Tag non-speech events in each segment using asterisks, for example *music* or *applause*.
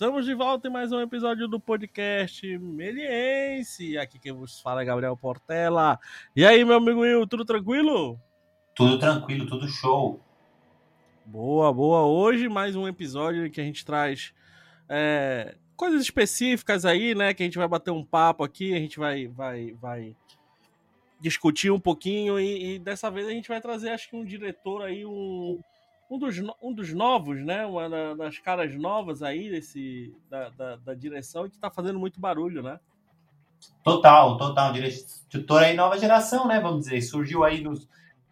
Estamos de volta em mais um episódio do podcast Meliense. Aqui quem vos fala é Gabriel Portela. E aí, meu amigo Will, tudo tranquilo? Tudo tranquilo, tudo show. Boa, boa. Hoje mais um episódio que a gente traz é, coisas específicas aí, né? Que a gente vai bater um papo aqui, a gente vai, vai, vai discutir um pouquinho e, e dessa vez a gente vai trazer, acho que um diretor aí, um um dos, um dos novos, né? Uma das caras novas aí desse, da, da, da direção e que tá fazendo muito barulho, né? Total, total. Diretor aí nova geração, né? Vamos dizer. Surgiu aí no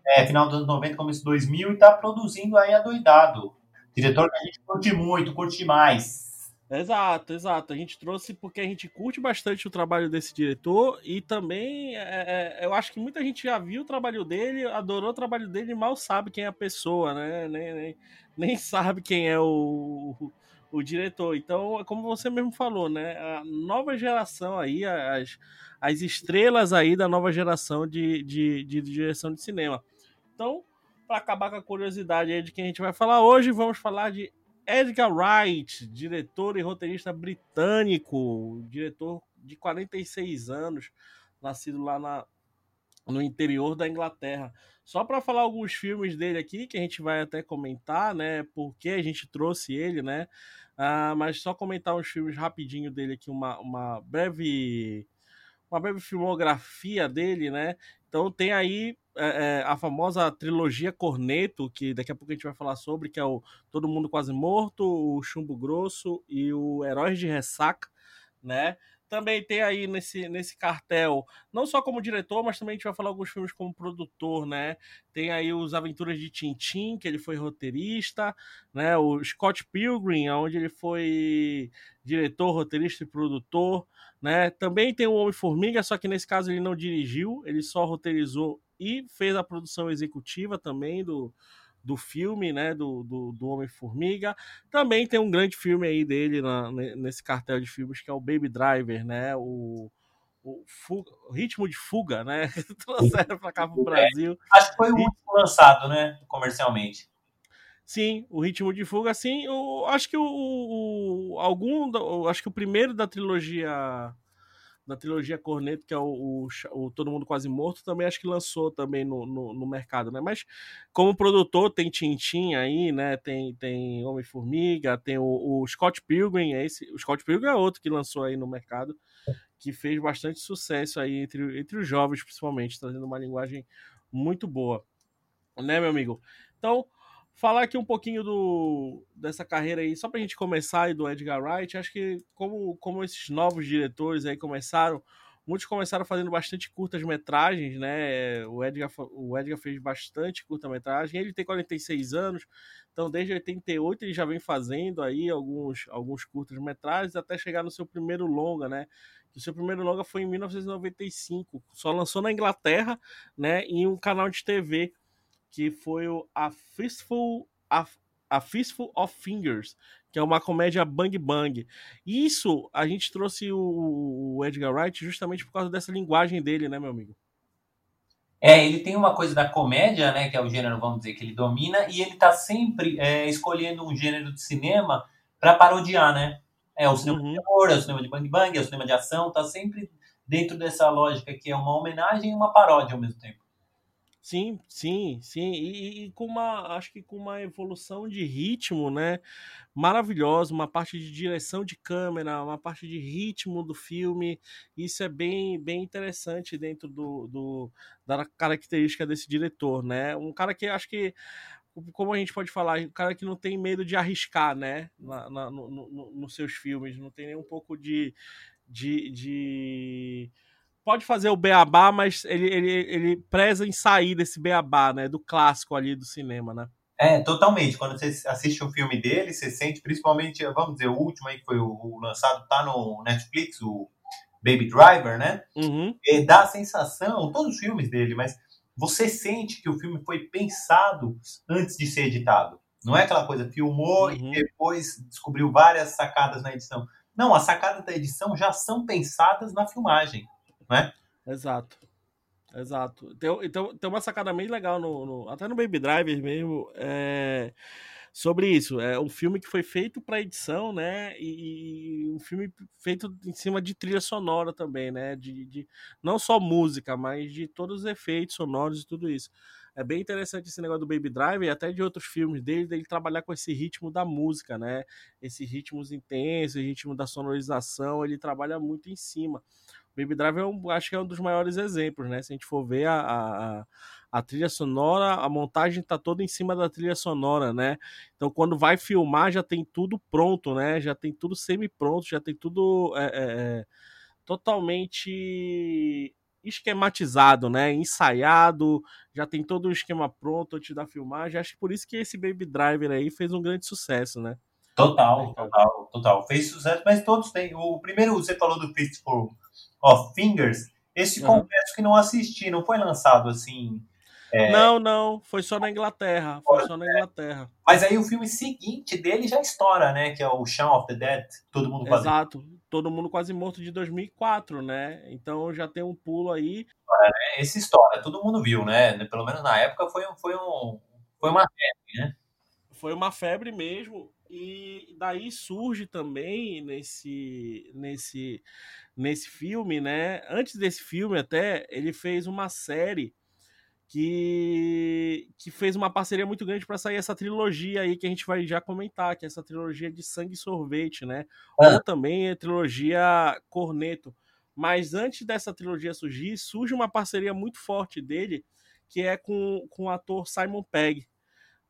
é, final dos anos 90, começo de 2000 e tá produzindo aí adoidado. Diretor que a gente curte muito, curte demais. Exato, exato. A gente trouxe porque a gente curte bastante o trabalho desse diretor e também é, é, eu acho que muita gente já viu o trabalho dele, adorou o trabalho dele e mal sabe quem é a pessoa, né? Nem, nem, nem *laughs* sabe quem é o, o, o, diretor. Então, como você mesmo falou, né? A nova geração aí, as, as estrelas aí da nova geração de, de, de direção de cinema. Então, para acabar com a curiosidade aí de quem a gente vai falar hoje, vamos falar de Edgar Wright, diretor e roteirista britânico, diretor de 46 anos, nascido lá na, no interior da Inglaterra. Só para falar alguns filmes dele aqui, que a gente vai até comentar, né? Porque a gente trouxe ele, né? Ah, mas só comentar uns filmes rapidinho dele aqui, uma, uma breve uma breve filmografia dele, né? Então tem aí é, é, a famosa trilogia Corneto, que daqui a pouco a gente vai falar sobre, que é o Todo Mundo Quase Morto, o Chumbo Grosso e o Heróis de Ressaca, né? Também tem aí nesse, nesse cartel, não só como diretor, mas também a gente vai falar alguns filmes como produtor, né? Tem aí os Aventuras de Tintim, que ele foi roteirista, né? O Scott Pilgrim, onde ele foi diretor, roteirista e produtor, né? Também tem o Homem-Formiga, só que nesse caso ele não dirigiu, ele só roteirizou e fez a produção executiva também do, do filme, né, do, do, do Homem-Formiga. Também tem um grande filme aí dele na, nesse cartel de filmes, que é o Baby Driver, né, o, o, fuga, Ritmo de Fuga, né, *laughs* trouxeram para cá pro Brasil. É, acho que foi o último lançado, né, comercialmente. Sim, o Ritmo de Fuga, sim, eu acho que o, o algum, acho que o primeiro da trilogia da trilogia Corneto, que é o, o, o, Todo Mundo Quase Morto, também acho que lançou também no, no, no, mercado, né? Mas como produtor tem Tintin aí, né? Tem, tem Homem-Formiga, tem o, o, Scott Pilgrim, é esse, o Scott Pilgrim é outro que lançou aí no mercado, que fez bastante sucesso aí entre, entre os jovens, principalmente, trazendo uma linguagem muito boa, né, meu amigo? Então, falar aqui um pouquinho do, dessa carreira aí, só pra gente começar aí do Edgar Wright, acho que como, como esses novos diretores aí começaram, muitos começaram fazendo bastante curtas metragens, né? O Edgar, o Edgar fez bastante curta-metragem, ele tem 46 anos, então desde 88 ele já vem fazendo aí alguns, alguns curtas-metragens até chegar no seu primeiro longa, né? O seu primeiro longa foi em 1995, só lançou na Inglaterra, né? Em um canal de TV que foi o A Fistful, A, A Fistful of Fingers, que é uma comédia bang bang. Isso a gente trouxe o, Edgar Wright justamente por causa dessa linguagem dele, né, meu amigo? É, ele tem uma coisa da comédia, né, que é o gênero, vamos dizer, que ele domina, e ele tá sempre é, escolhendo um gênero de cinema para parodiar, né? É o cinema uhum. de amor, é o cinema de bang bang, é o cinema de ação, tá sempre dentro dessa lógica que é uma homenagem e uma paródia ao mesmo tempo. Sim, sim, sim. E, e, com uma, acho que com uma evolução de ritmo, né? Maravilhosa, uma parte de direção de câmera, uma parte de ritmo do filme. Isso é bem, bem interessante dentro do, do da característica desse diretor, né? Um cara que acho que como a gente pode falar, um cara que não tem medo de arriscar, né? Na, na no, no, nos seus filmes, não tem nem um pouco de, de, de pode fazer o beabá, mas ele, ele, ele preza em sair desse beabá, né? Do clássico ali do cinema, né? É, totalmente. Quando você assiste um filme dele, você sente, principalmente, vamos dizer, o último aí que foi o, o lançado, tá no Netflix, o Baby Driver, né? Uhum. E dá a sensação, todos os filmes dele, mas você sente que o filme foi pensado antes de ser editado. Não é aquela coisa, filmou uhum. e depois descobriu várias sacadas na edição. Não, as sacadas da edição já são pensadas na filmagem né? Exato. Exato. Tem, então, tem uma sacada bem legal no, no, até no Baby Driver mesmo. É, sobre isso. É um filme que foi feito para edição, né? E, e, um filme feito em cima de trilha sonora também, né? De, de, não só música, mas de todos os efeitos sonoros e tudo isso. É bem interessante esse negócio do Baby Driver e até de outros filmes dele, dele trabalhar com esse ritmo da música, né? Esses ritmos intensos, ritmo da sonorização, ele trabalha muito em cima. Baby Driver, eu acho que é um dos maiores exemplos, né? Se a gente for ver a, a, a trilha sonora, a montagem tá toda em cima da trilha sonora, né? Então, quando vai filmar, já tem tudo pronto, né? Já tem tudo semi-pronto, já tem tudo é, é, é totalmente esquematizado, né? Ensaiado, já tem todo o esquema pronto antes da filmagem. Acho que por isso que esse Baby Driver aí fez um grande sucesso, né? Total, total, total. Fez sucesso, mas todos têm. O primeiro, você falou do Fistful of Fingers. Esse uhum. confesso que não assisti, não foi lançado assim. É... Não, não, foi só na Inglaterra. Foi só na Inglaterra. Mas aí o filme seguinte dele já estoura, né? Que é o Shaun of the Dead. Todo mundo quase. Exato. Todo mundo quase morto de 2004, né? Então já tem um pulo aí. É, esse história, todo mundo viu, né? Pelo menos na época foi, foi, um, foi uma febre, né? Foi uma febre mesmo. E daí surge também nesse, nesse, nesse filme, né? Antes desse filme, até, ele fez uma série que, que fez uma parceria muito grande para sair essa trilogia aí que a gente vai já comentar, que é essa trilogia de Sangue e Sorvete, né? Ah. Ou também a trilogia Corneto. Mas antes dessa trilogia surgir, surge uma parceria muito forte dele, que é com, com o ator Simon Pegg,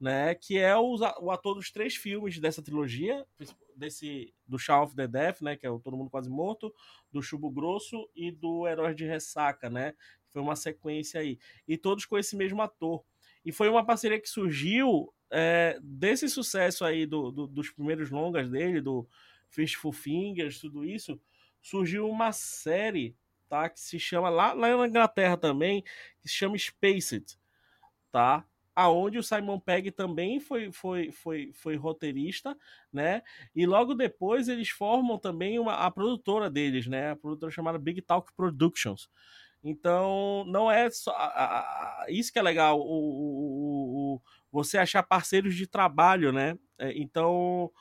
né? Que é o, o ator dos três filmes dessa trilogia, desse do Shaun of the Death, né? Que é o Todo Mundo Quase Morto, do Chubo Grosso e do Heróis de Ressaca, né? Foi uma sequência aí. E todos com esse mesmo ator. E foi uma parceria que surgiu é, desse sucesso aí do, do, dos primeiros longas dele, do Fistful Fingers, tudo isso, surgiu uma série, tá? Que se chama, lá, lá na Inglaterra também, que se chama Spaced, tá? Aonde o Simon Pegg também foi, foi, foi, foi roteirista, né? E logo depois eles formam também uma, a produtora deles, né? A produtora chamada Big Talk Productions. Então, não é só. A, a, isso que é legal, o, o, o, você achar parceiros de trabalho, né? É, então,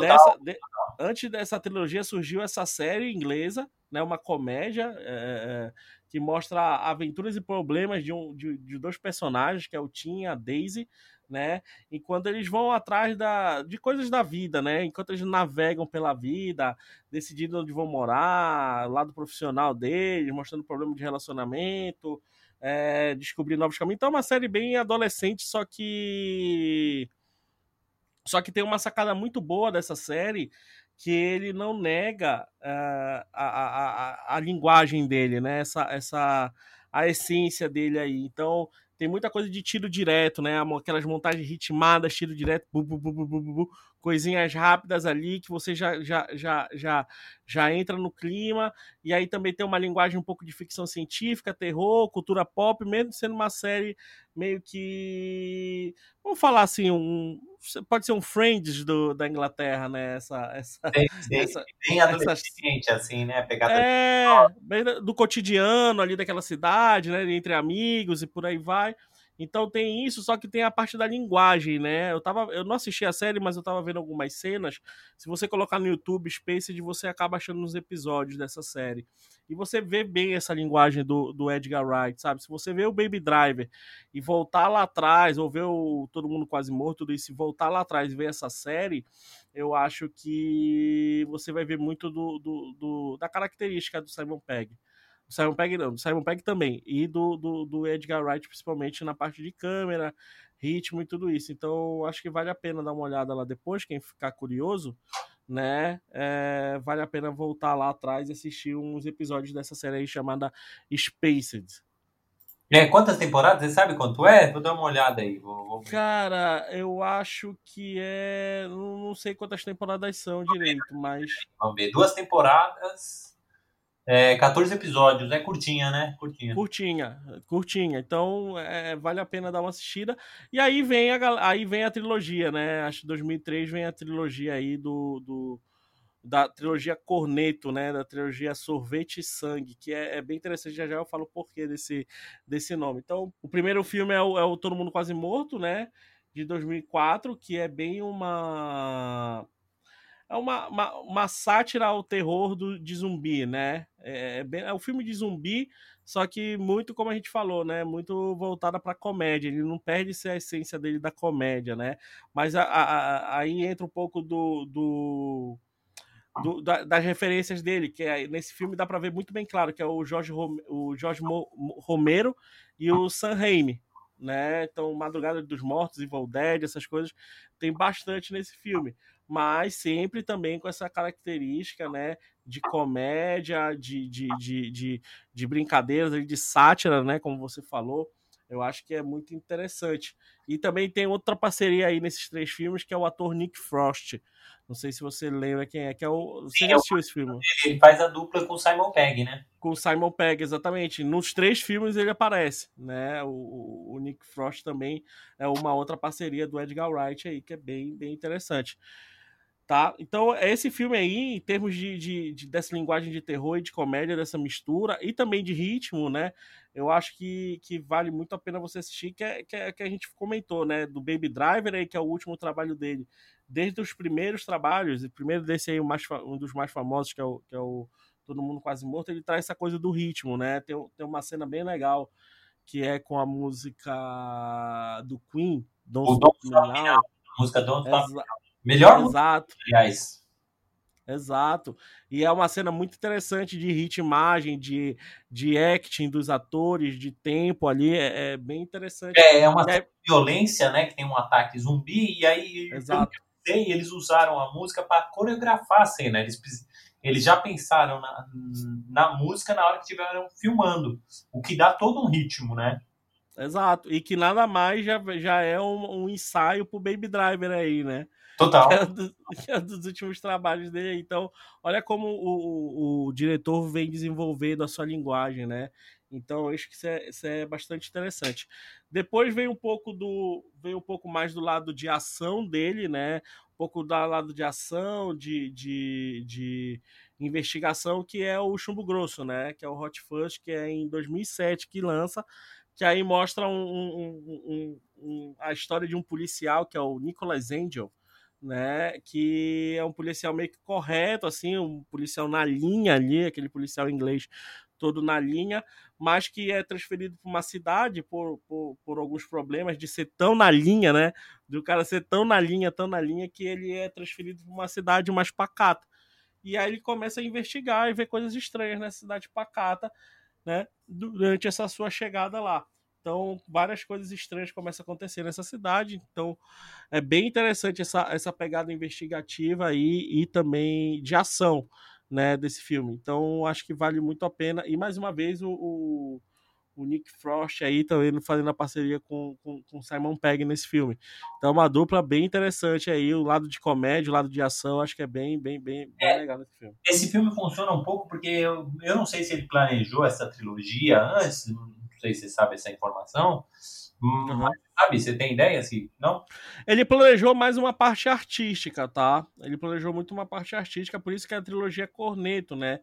dessa, de, antes dessa trilogia surgiu essa série inglesa, né? Uma comédia. É, que mostra aventuras e problemas de, um, de, de, dois personagens, que é o Tim e a Daisy, né? Enquanto eles vão atrás da, de coisas da vida, né? Enquanto eles navegam pela vida, decidindo onde vão morar, lado profissional deles, mostrando problema de relacionamento, é, descobrir novos caminhos. Então é uma série bem adolescente, só que. Só que tem uma sacada muito boa dessa série, que ele não nega uh, a, a, a, linguagem dele, né? Essa, essa, a essência dele aí. Então, tem muita coisa de tiro direto, né? Aquelas montagens ritmadas, tiro direto, bu, bu, bu, coisinhas rápidas ali que você já, já, já, já, já entra no clima. E aí também tem uma linguagem um pouco de ficção científica, terror, cultura pop, mesmo sendo uma série meio que. Vamos falar assim, um. Pode ser um Friends do, da Inglaterra, né? Essa. essa, sim. *laughs* essa bem adolescente, essa, assim, né? Pegada é, bem do cotidiano ali daquela cidade, né? Entre amigos e por aí vai. Então tem isso, só que tem a parte da linguagem, né? Eu, tava, eu não assisti a série, mas eu tava vendo algumas cenas. Se você colocar no YouTube Spaced, você acaba achando os episódios dessa série. E você vê bem essa linguagem do, do Edgar Wright, sabe? Se você vê o Baby Driver e voltar lá atrás, ou ver o Todo Mundo Quase Morto, tudo isso, e voltar lá atrás e ver essa série, eu acho que você vai ver muito do, do, do da característica do Simon Pegg. Simon Pegg não, do Simon Pegg também. E do, do, do, Edgar Wright, principalmente na parte de câmera, ritmo e tudo isso. Então, acho que vale a pena dar uma olhada lá depois, quem ficar curioso, né? É, vale a pena voltar lá atrás e assistir uns episódios dessa série aí chamada Spaced. É, quantas temporadas? Você sabe quanto é? Vou dar uma olhada aí. Vou, vou... Cara, eu acho que é. Não sei quantas temporadas são direito, mas. Vamos ver. Duas temporadas. É, 14 episódios, é curtinha, né? Curtinha. Curtinha, curtinha. Então, é, vale a pena dar uma assistida. E aí vem a, aí vem a trilogia, né? Acho que 2003 vem a trilogia aí do, do da trilogia Corneto, né? Da trilogia Sorvete e Sangue, que é, é, bem interessante. Já já eu falo o porquê desse, desse nome. Então, o primeiro filme é o, é o Todo Mundo Quase Morto, né? de 2004, que é bem uma é uma, uma, uma, sátira ao terror do, de zumbi, né? É, é, bem, é um filme de zumbi, só que muito, como a gente falou, né? Muito voltada para comédia. Ele não perde a essência dele da comédia, né? Mas a, a, aí entra um pouco do, do, do da, das referências dele, que é, nesse filme dá para ver muito bem claro que é o Jorge, o Jorge Romero e o Sam Raimi, né? Então, Madrugada dos Mortos, Evil Dead, essas coisas tem bastante nesse filme mas sempre também com essa característica né, de comédia, de, de, de, de, de brincadeiras, de sátira, né, como você falou. Eu acho que é muito interessante. E também tem outra parceria aí nesses três filmes, que é o ator Nick Frost. Não sei se você lembra quem é, que é o. Você já assistiu esse filme? Ele faz a dupla com o Simon Pegg, né? Com o Simon Pegg, exatamente. Nos três filmes ele aparece, né? O, o Nick Frost também é uma outra parceria do Edgar Wright aí, que é bem, bem interessante. Tá? Então, é esse filme aí, em termos de, de, de, dessa linguagem de terror e de comédia, dessa mistura, e também de ritmo, né? Eu acho que, que vale muito a pena você assistir, que é, que, é, que a gente comentou, né? Do Baby Driver aí, que é o último trabalho dele. Desde os primeiros trabalhos, e primeiro desse aí, mais, um dos mais famosos, que é o, que é o Todo Mundo Quase Morto, ele traz essa coisa do ritmo, né? Tem, tem uma cena bem legal, que é com a música do Queen, Don't Stop Me Now. Música Don't Stop Melhor Exato. aliás. Exato. E é uma cena muito interessante de ritmagem, de, de acting dos atores, de tempo ali. É, é bem interessante. É, é uma é... violência, né? Que tem um ataque zumbi, e aí Exato. Sei, eles usaram a música para coreografar a cena. Eles, eles já pensaram na, na música na hora que estiveram filmando, o que dá todo um ritmo, né? Exato. E que nada mais já, já é um, um ensaio pro Baby Driver aí, né? Total. Que é, do, que *laughs* é dos últimos trabalhos dele. Então, olha como o, o, o, diretor vem desenvolvendo a sua linguagem, né? Então, eu acho que isso é, isso é bastante interessante. Depois vem um pouco do. Vem um pouco mais do lado de ação dele, né? Um pouco do lado de ação, de, de, de investigação, que é o Chumbo Grosso, né? Que é o Hot Fuzz, que é em 2007 que lança, que aí mostra um, um, um, a história de um policial, que é o Nicholas Angel, né? Que é um policial meio que correto, assim, um policial na linha ali, aquele policial inglês todo na linha, mas que é transferido para uma cidade por, por, por, alguns problemas de ser tão na linha, né? Do cara ser tão na linha, tão na linha, que ele é transferido para uma cidade mais pacata. E aí ele começa a investigar e ver coisas estranhas nessa cidade pacata, né? Durante essa sua chegada lá. Então, várias coisas estranhas começam a acontecer nessa cidade. Então, é bem interessante essa, essa pegada investigativa aí e também de ação né, desse filme. Então, acho que vale muito a pena. E, mais uma vez, o, o, o Nick Frost aí também fazendo a parceria com, com, com Simon Pegg nesse filme. Então, é uma dupla bem interessante aí. O lado de comédia, o lado de ação, acho que é bem, bem, bem, bem é, legal nesse filme. Esse filme funciona um pouco porque eu, eu não sei se ele planejou essa trilogia antes sei se você sabe essa informação. Uhum. Mas, sabe, você tem ideia? Assim, não? Ele planejou mais uma parte artística, tá? Ele planejou muito uma parte artística, por isso que a trilogia Corneto, né?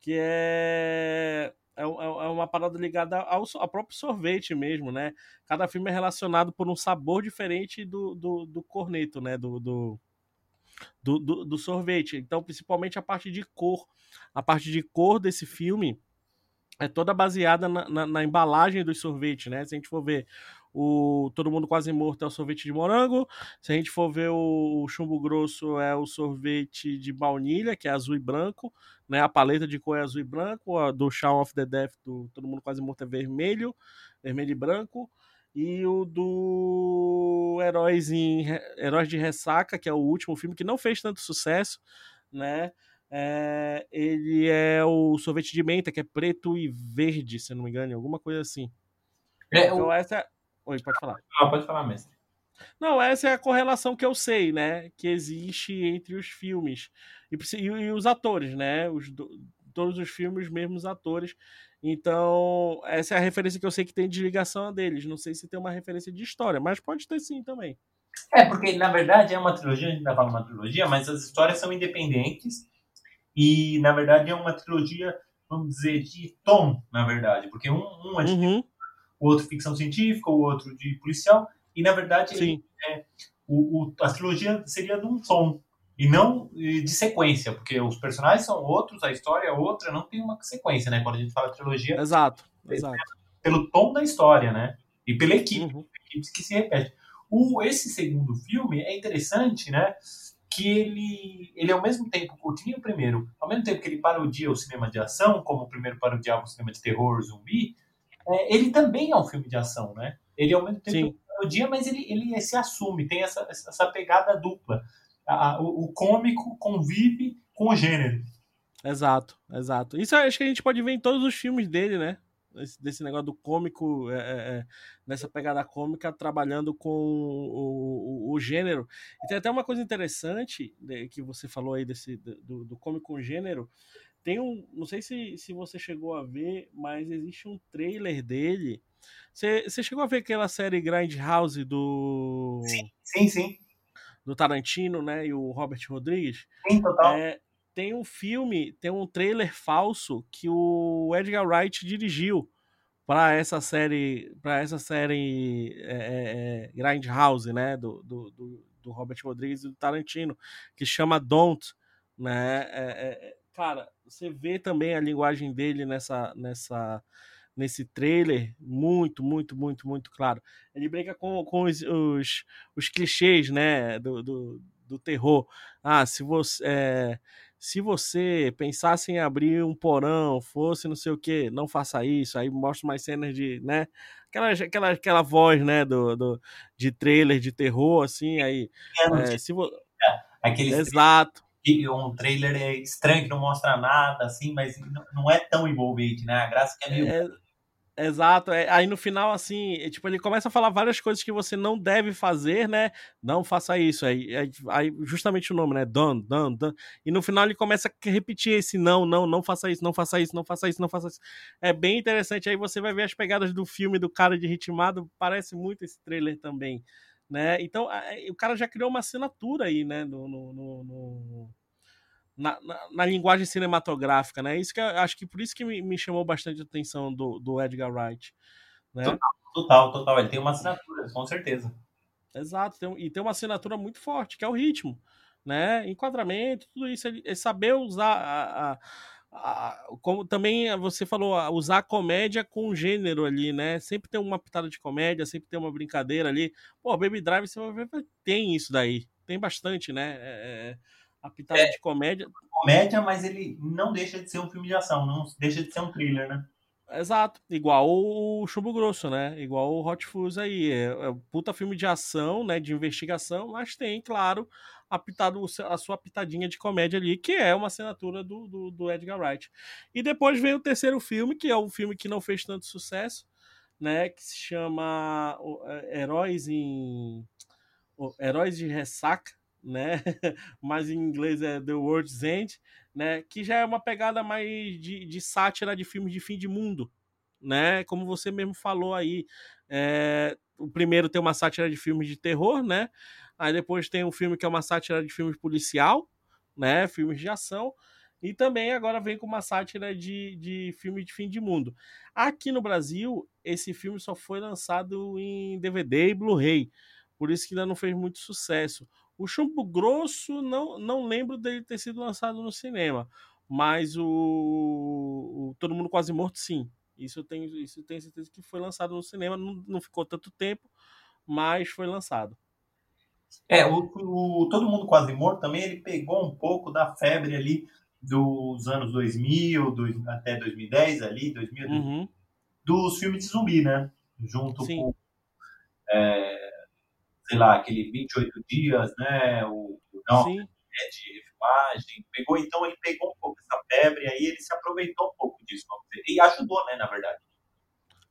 Que é é, é, é uma parada ligada ao, ao, próprio sorvete mesmo, né? Cada filme é relacionado por um sabor diferente do, do, do corneto, né? Do, do, do, do, sorvete. Então, principalmente a parte de cor. A parte de cor desse filme é toda baseada na, na, na, embalagem dos sorvetes, né? Se a gente for ver o Todo Mundo Quase Morto é o sorvete de morango, se a gente for ver o, o Chumbo Grosso é o sorvete de baunilha, que é azul e branco, né? A paleta de cor é azul e branco, a do Shaun of the Death do Todo Mundo Quase Morto é vermelho, vermelho e branco, e o do Heróis, em, Heróis de Ressaca, que é o último filme que não fez tanto sucesso, né? É, ele é o sorvete de menta, que é preto e verde, se não me engano, alguma coisa assim. É, então, o... essa é... Oi, pode falar. Ah, pode falar, mestre. Não, essa é a correlação que eu sei, né? Que existe entre os filmes e, e, e os atores, né? Os, todos os filmes, os mesmos atores. Então, essa é a referência que eu sei que tem de ligação a deles. Não sei se tem uma referência de história, mas pode ter sim também. É, porque na verdade é uma trilogia, a gente ainda fala uma trilogia, mas as histórias são independentes e, na verdade, é uma trilogia, vamos dizer, de tom, na verdade. Porque um, um é de uhum. o outro ficção científica, o outro de policial. E na verdade, Sim. é, o, o, a trilogia seria de um tom e não de sequência, porque os personagens são outros, a história é outra, não tem uma sequência, né? Quando a gente fala trilogia, exato, exato. pelo tom da história, né? E pela equipe, uhum. equipes que se repete. O, esse segundo filme é interessante, né? Que ele, ele ao mesmo tempo, o o primeiro, ao mesmo tempo que ele parodia o cinema de ação, como o primeiro parodiava o cinema de terror, zumbi, é, ele também é um filme de ação, né? Ele ao mesmo tempo Sim. parodia, mas ele, ele se assume, tem essa, essa pegada dupla a, o, o cômico convive com o gênero. Exato, exato. Isso acho que a gente pode ver em todos os filmes dele, né? Desse, negócio do cômico, é, é, é nessa pegada cômica, trabalhando com o, o, o, gênero. E tem até uma coisa interessante né, que você falou aí desse, do, do cômico com gênero. Tem um. Não sei se, se você chegou a ver, mas existe um trailer dele. Você, você chegou a ver aquela série Grindhouse do. Sim, sim, sim do Tarantino, né, e o Robert Rodrigues. Sim, total. É, tem um filme, tem um trailer falso que o Edgar Wright dirigiu para essa série, para essa série é, é, é, Grindhouse, né, do, do, do, do, Robert Rodrigues e do Tarantino, que chama Don't, né? É, é, cara, você vê também a linguagem dele nessa, nessa nesse trailer, muito, muito, muito, muito claro. Ele brinca com, com os, os, os clichês, né, do, do, do, terror. Ah, se você... É, se você pensasse em abrir um porão, fosse não sei o que, não faça isso. Aí mostra mais cenas de, né? Aquela, aquela, aquela voz, né? Do, do, de trailer de terror, assim. Aí. É, se vo... Aquele Exato. Um trailer é estranho que não mostra nada, assim, mas não é tão envolvente, né? A graça é que é meio. É, Exato. É, aí no final, assim, é, tipo, ele começa a falar várias coisas que você não deve fazer, né? Não faça isso. Aí, aí, justamente o nome, né? Don't, don't, don't. E no final ele começa a repetir esse não, não, não faça isso, não faça isso, não faça isso, não faça isso. É bem interessante. Aí você vai ver as pegadas do filme do cara de ritmado. Parece muito esse trailer também, né? Então, o cara já criou uma assinatura aí, né? no, no, no na, na, na, linguagem cinematográfica, né? Isso que eu, acho que por isso que me, me chamou bastante a atenção do, do Edgar Wright. Né? Total, total, total. Ele tem uma assinatura, com certeza. Exato, tem, e tem uma assinatura muito forte, que é o ritmo, né? Enquadramento, tudo isso. Ele, ele saber usar a, a, a, como também você falou, usar a comédia com gênero ali, né? Sempre tem uma pitada de comédia, sempre tem uma brincadeira ali. Pô, Baby Drive, você vai ver, tem isso daí. Tem bastante, né? É, é a pitada é, de comédia. Comédia, mas ele não deixa de ser um filme de ação, não deixa de ser um thriller, né? Exato, igual o Chumbo Grosso, né? Igual o Hot Fuzz aí. É, é puta filme de ação, né? De investigação, mas tem, claro, a, pitado, a sua pitadinha de comédia ali, que é uma assinatura do, do, do Edgar Wright. E depois vem o terceiro filme, que é um filme que não fez tanto sucesso, né? Que se chama é, Heróis em. Heróis de Ressaca, né? *laughs* Mas em inglês é The World's End, né? Que já é uma pegada mais de, de sátira de filmes de fim de mundo, né? Como você mesmo falou aí, é, o primeiro tem uma sátira de filmes de terror, né? Aí depois tem um filme que é uma sátira de filmes policial, né? Filmes de ação. E também agora vem com uma sátira de, de filme de fim de mundo. Aqui no Brasil, esse filme só foi lançado em DVD e Blu-ray. Por isso que ainda não fez muito sucesso. O Chumbo Grosso, não, não lembro dele ter sido lançado no cinema, mas o, o Todo Mundo Quase Morto, sim. Isso eu tenho, isso eu tenho certeza que foi lançado no cinema, não, não ficou tanto tempo, mas foi lançado. É, o, o, Todo Mundo Quase Morto também, ele pegou um pouco da febre ali dos anos 2000, do, até 2010 ali, 2000, uhum. dos filmes de zumbi, né? Junto Sim. com é, sei lá, aquele 28 dias, né? O, não, Sim. É de refilmagem. Pegou, então ele pegou um pouco essa febre aí ele se aproveitou um pouco disso. E ajudou, né, na verdade.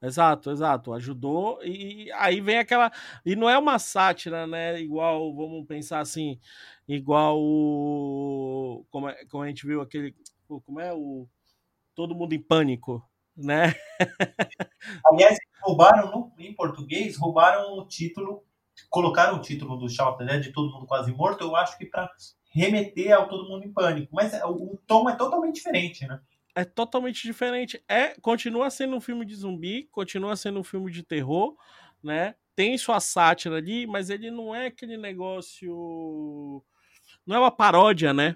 Exato, exato. Ajudou. E aí vem aquela. E não é uma sátira, né? Igual, vamos pensar assim, igual o. Como, é, como a gente viu aquele. Como é o. Todo mundo em pânico, né? Aliás, roubaram no, em português, roubaram o título colocaram o título do Shout né, de Todo Mundo Quase Morto, eu acho que para remeter ao Todo Mundo em Pânico. Mas é, o, tom é totalmente diferente, né? É totalmente diferente. É, continua sendo um filme de zumbi, continua sendo um filme de terror, né? tem sua sátira ali, mas ele não é aquele negócio. Não é uma paródia, né?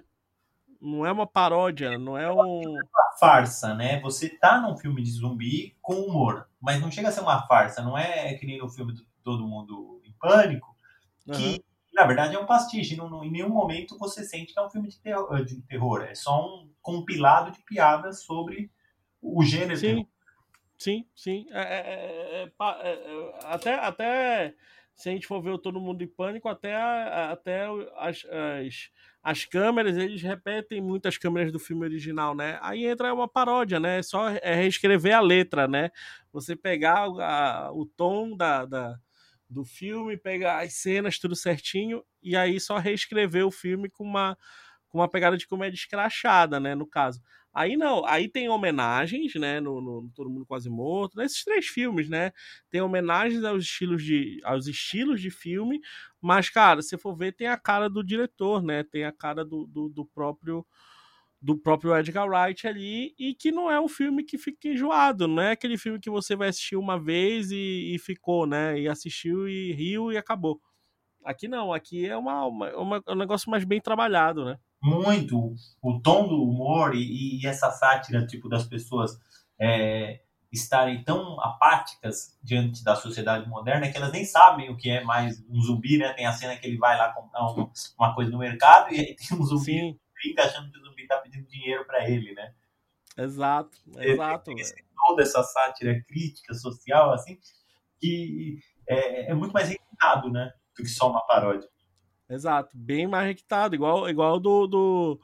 Não é uma paródia, não é um. É uma farsa, né? Você tá num filme de zumbi com humor, mas não chega a ser uma farsa, não é que nem no filme do Todo Mundo Pânico, que uhum. na verdade é um pastiche. Não, em nenhum momento você sente que é um filme de terror, de terror. É só um compilado de piadas sobre o gênero. Sim, sim, sim. É, é, é, até, até se a gente for ver Todo Mundo em Pânico, até, até as, as, as câmeras, eles repetem muitas câmeras do filme original, né? Aí entra uma paródia, né? Só é reescrever a letra, né? Você pegar a, o tom da, da, do filme, pegar as cenas, tudo certinho, e aí só reescrever o filme com uma, com uma pegada de comédia escrachada, né? No caso. Aí não, aí tem homenagens, né, no, no, Todo Mundo Quase Morto, nesses três filmes, né, tem homenagens aos estilos de, aos estilos de filme, mas, cara, se for ver, tem a cara do diretor, né, tem a cara do, do, do próprio do próprio Edgar Wright ali, e que não é um filme que fica enjoado, não é aquele filme que você vai assistir uma vez e, e ficou, né, e assistiu e riu e acabou. Aqui não, aqui é uma, uma, uma, um negócio mais bem trabalhado, né muito o tom do humor e, e essa sátira tipo das pessoas é, estarem tão apáticas diante da sociedade moderna que elas nem sabem o que é mais um zumbi, né? Tem a cena que ele vai lá comprar um, uma coisa no mercado e aí tem um zumbi achando que o zumbi tá pedindo dinheiro para ele, né? Exato, exato. Esse, toda essa sátira crítica social assim que é, é muito mais requintado, né? Do que só uma paródia. Exato, bem mais requintado, igual, igual do, do,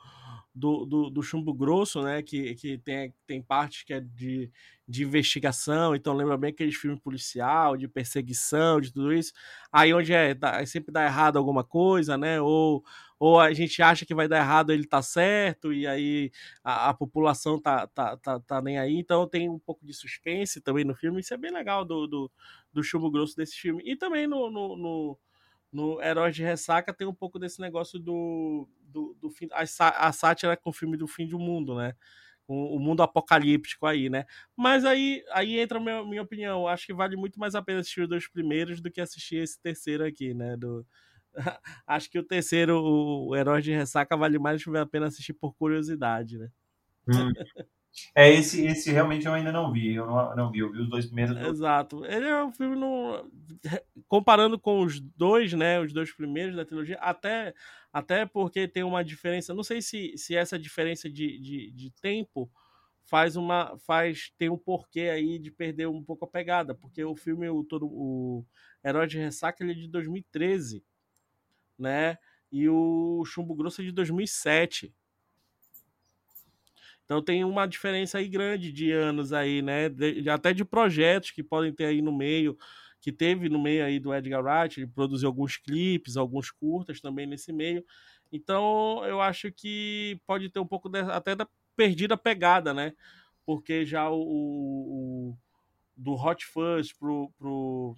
do, do, do chumbo grosso, né? Que, que tem, tem parte que é de, de investigação, então lembra bem aqueles filmes policial, de perseguição, de tudo isso. Aí onde é, dá, sempre dá errado alguma coisa, né? Ou, ou a gente acha que vai dar errado, ele tá certo, e aí a, a população tá, tá, tá, tá nem aí. Então tem um pouco de suspense também no filme. Isso é bem legal do, do, do chumbo grosso desse filme. E também no, no, no no Heróis de Ressaca tem um pouco desse negócio do, do, do fim. A, a sátira com o filme do fim do mundo, né? Com o mundo apocalíptico aí, né? Mas aí, aí entra a minha, minha opinião. Acho que vale muito mais a pena assistir os dois primeiros do que assistir esse terceiro aqui, né? Do, *laughs* acho que o terceiro, o, o Heróis de Ressaca, vale mais a pena assistir por curiosidade, né? Hum. *laughs* É, esse, esse realmente eu ainda não vi. Eu não, não vi, eu vi os dois primeiros. Exato. Ele é um filme no... comparando com os dois, né? Os dois primeiros da trilogia, até, até porque tem uma diferença. Não sei se, se essa diferença de, de, de tempo faz uma. faz. tem um porquê aí de perder um pouco a pegada. Porque o filme, o, todo, o Herói de Ressaca, ele é de 2013, né? E o Chumbo Grosso é de 2007. Então tem uma diferença aí grande de anos aí, né? De, até de projetos que podem ter aí no meio, que teve no meio aí do Edgar Wright, ele produziu alguns clipes, alguns curtas também nesse meio. Então eu acho que pode ter um pouco de, até da perdida pegada, né? Porque já o, o do Hot Fuzz pro, pro